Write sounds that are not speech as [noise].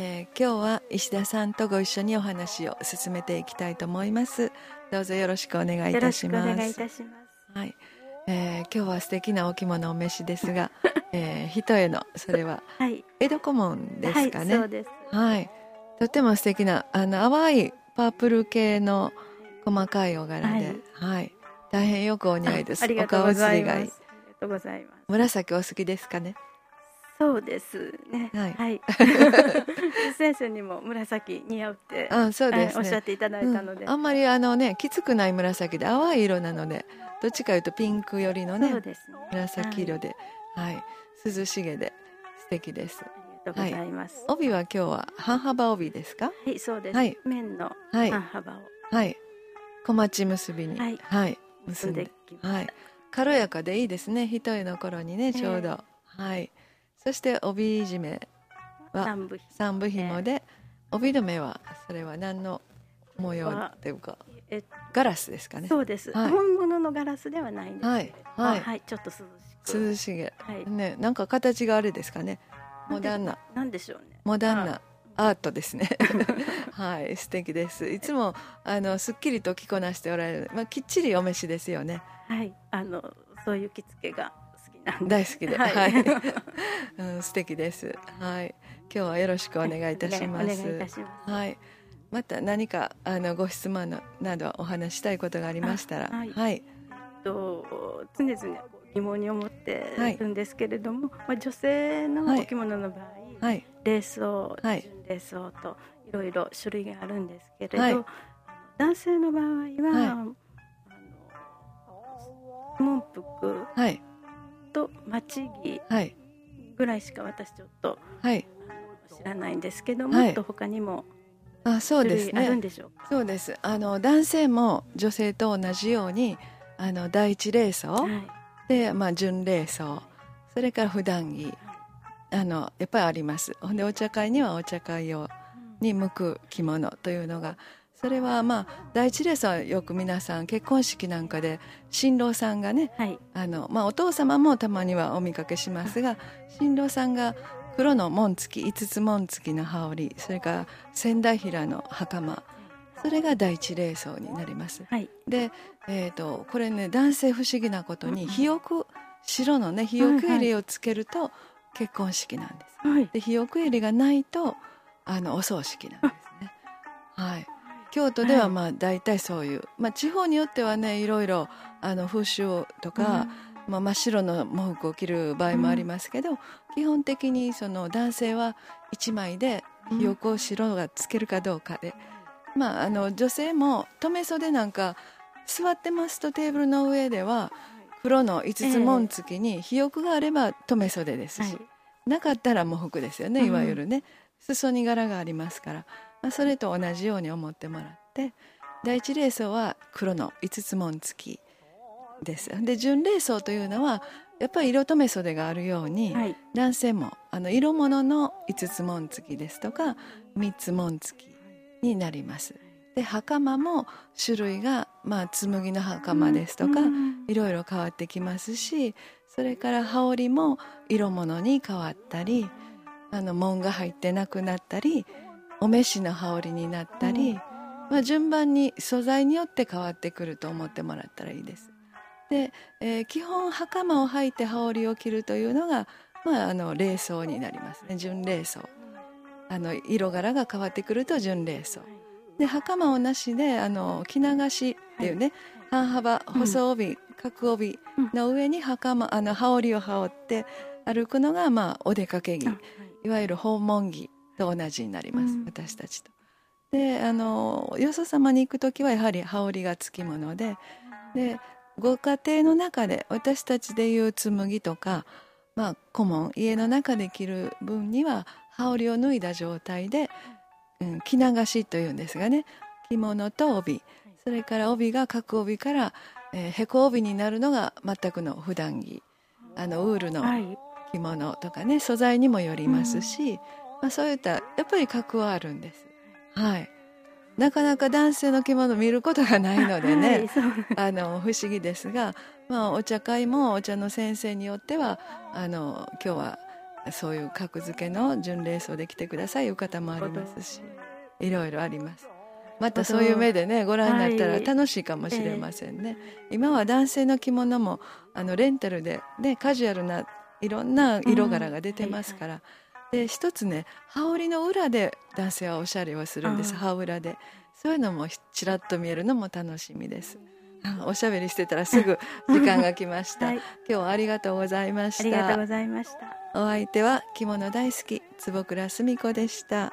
えー、今日は石田さんとご一緒にお話を進めていきたいと思います。どうぞよろしくお願いいたします。はい、えー、今日は素敵なお着物お召しですが [laughs] えー、人へのそれは江戸古門ですかね、はい、はい、とても素敵なあの淡いパープル系の細かいお柄で、はい、はい、大変よくお似合いです。お顔つりがいい。紫お好きですかね。そうですね。はい。はい、[laughs] 先生にも紫似合うって、あ、そうです、ね、おっしゃっていただいたので、うん、あんまりあのねきつくない紫で淡い色なので、どっちかいうとピンク寄りのね、ね紫色で、はい、はい涼しげで素敵です。ありがとうございます。はい、帯は今日は半幅帯ですか？はい、そうです。はい、面の半幅を。はい。小町結びに。はい。はい、結んで。はい。軽やかでいいですね。一重の頃にね、ちょうど。えー、はい。そして帯締めは三部紐で、えー、帯留めはそれは何の模様っていうか。ガラスですかね。そうです。はい、本物のガラスではないんです。はい。はい。はい、ちょっと涼し涼しげ、はい、ねなんか形があれですかね。モダンな。なんでしょうね。モダンなアートですね。[laughs] はい素敵です。いつもあのすっきりと着こなしておられる。まあきっちりお召しですよね。はい。あのそういう着付けが大好きで。はい、はい、[laughs] うん、素敵です。はい。今日はよろしくお願いいたします、ます。はい。また何かあのご質問のなどお話したいことがありましたら。はい、はい、と常々疑問に思ってるんですけれども、はい、まあ、女性のお着物の場合、はい、冷装、はい、準冷装といろいろ種類があるんですけれど、男性の場合は、あの文服と町着ぐらいしか私ちょっと、知らないんですけども、っと他にもあそうですね。そうです。あの男性も女性と同じようにあの第一冷装、はい。で、まあ、純礼装それから普段着。あのやっぱりあります。ほんでお茶会にはお茶会用に向く着物というのがそれはまあ第一レースはよく皆さん結婚式なんかで新郎さんがね、はい、あのまあ、お父様もたまにはお見かけしますが新郎さんが黒の紋付き五つ紋付きの羽織それから仙台平の袴それが第一礼装になります。はい、で、えーと、これね男性不思議なことに肥沃白のね肥沃襟をつけると結婚式なんです。はい、で肥沃襟がないとあのお葬式なんですね。はい。京都ではまあ大体そういう、まあ、地方によってはねいろいろあの風習とか、うん、まあ、真っ白の喪服を着る場合もありますけど、うん、基本的にその男性は1枚でひよこ白がつけるかどうかで、まあ、あの女性も留め袖なんか座ってますとテーブルの上では黒の五つ紋付きに肥沃があれば留め袖ですし、はい、なかったら喪服ですよねいわゆるね、うん、裾に柄がありますから、まあ、それと同じように思ってもらって第一礼装は黒の五つ紋付きですで準礼装というのはやっぱり色留め袖があるように、はい、男性もあの色物の五つ紋付きですとか三つ紋付きになります。で袴も種類が、まあ、紬の袴ですとか、いろいろ変わってきますしそれから羽織も色物に変わったりあの紋が入ってなくなったりお召しの羽織になったり、まあ、順番に素材によって変わってくると思ってもらったらいいです。で、えー、基本袴を履いて羽織を着るというのが、まあ、あの礼装になりますね。純礼装。あの色柄が変わってくると純礼装。で袴をなしであの着流しっていうね、半幅細帯、角帯の上に袴あの羽織を羽織って歩くのが、まあ、お出かけ着、い、わゆる訪問着と同じになります、私たちと。であのよそ様に行く時はやはり羽織がつきものででご家庭の中で私たちでいう紬とか、まあ、顧問家の中で着る分には羽織を脱いだ状態で、うん、着流しというんですがね。着物と帯。それから帯が角帯から、えー、へこ帯になるのが全くの普段着。あのウールの着物とかね素材にもよりますし、まあ、そういったやっぱり格はあるんです。はい。なかなか男性の着物見ることがないのでね、はい、あの不思議ですが、まあ、お茶会もお茶の先生によってはあの今日はそういう格付けの巡礼装で来てくださいいう方もありますしいろいろあります。またそういう目でねご覧になったら楽しいかもしれませんね、はい。えー、今は男性の着物もあのレンタルで、ね、カジュアルないろんな色柄が出てますから、うんで一つね羽織の裏で男性はおしゃれをするんです。羽裏で。そういうのもちらっと見えるのも楽しみです。おしゃべりしてたらすぐ時間が来ました、[laughs] はい、今日はありがとうございました。ありがとうございました。お相手は着物大好き坪倉澄子でした